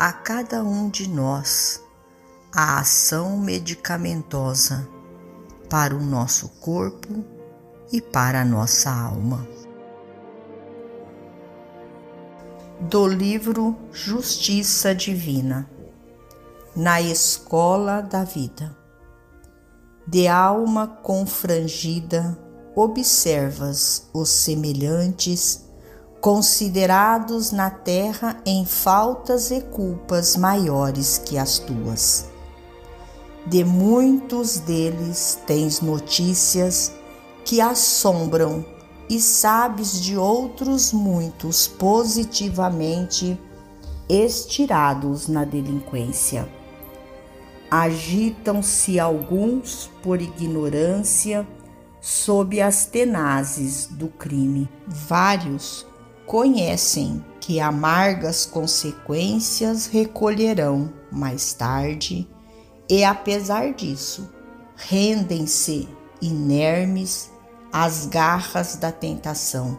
a cada um de nós a ação medicamentosa para o nosso corpo e para a nossa alma. Do livro Justiça Divina, na Escola da Vida. De alma confrangida, observas os semelhantes considerados na terra em faltas e culpas maiores que as tuas. De muitos deles tens notícias que assombram e sabes de outros muitos positivamente estirados na delinquência. Agitam-se alguns por ignorância sob as tenazes do crime. Vários conhecem que amargas consequências recolherão mais tarde e, apesar disso, rendem-se inermes às garras da tentação.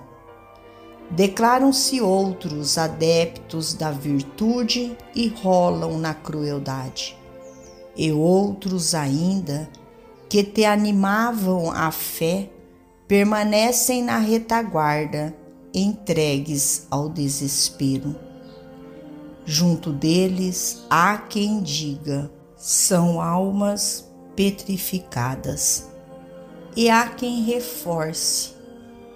Declaram-se outros adeptos da virtude e rolam na crueldade, e outros ainda que te animavam à fé permanecem na retaguarda entregues ao desespero. Junto deles há quem diga: são almas petrificadas. E há quem reforce: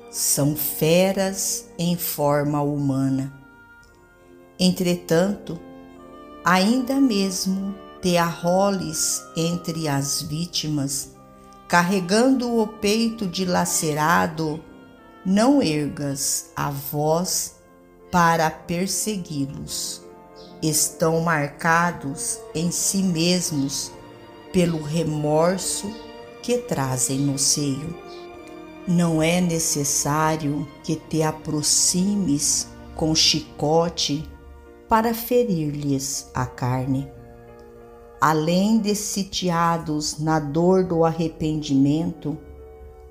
são feras em forma humana. Entretanto, ainda mesmo te arroles entre as vítimas, carregando o peito dilacerado não ergas a voz para persegui-los. Estão marcados em si mesmos pelo remorso que trazem no seio. Não é necessário que te aproximes com chicote para ferir-lhes a carne. Além de sitiados na dor do arrependimento,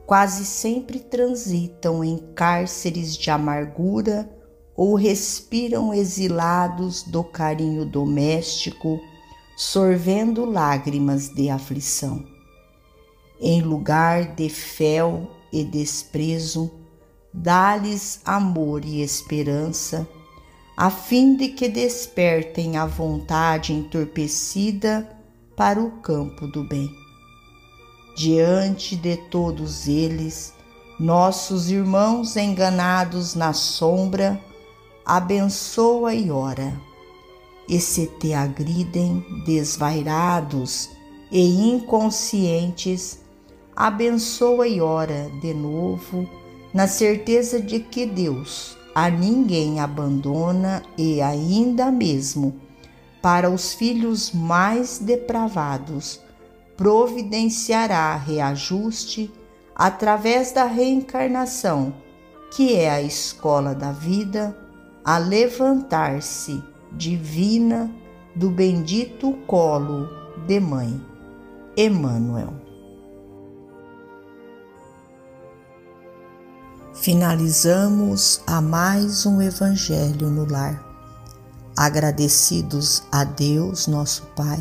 quase sempre transitam em cárceres de amargura ou respiram exilados do carinho doméstico, sorvendo lágrimas de aflição. Em lugar de fel e desprezo, dá-lhes amor e esperança, a fim de que despertem a vontade entorpecida para o campo do bem diante de todos eles, nossos irmãos enganados na sombra, abençoa e ora. E se te agridem desvairados e inconscientes, abençoa e ora de novo, na certeza de que Deus a ninguém abandona e ainda mesmo para os filhos mais depravados providenciará reajuste através da reencarnação, que é a escola da vida, a levantar-se divina do bendito colo de mãe. Emmanuel. Finalizamos a mais um Evangelho no Lar. Agradecidos a Deus, nosso Pai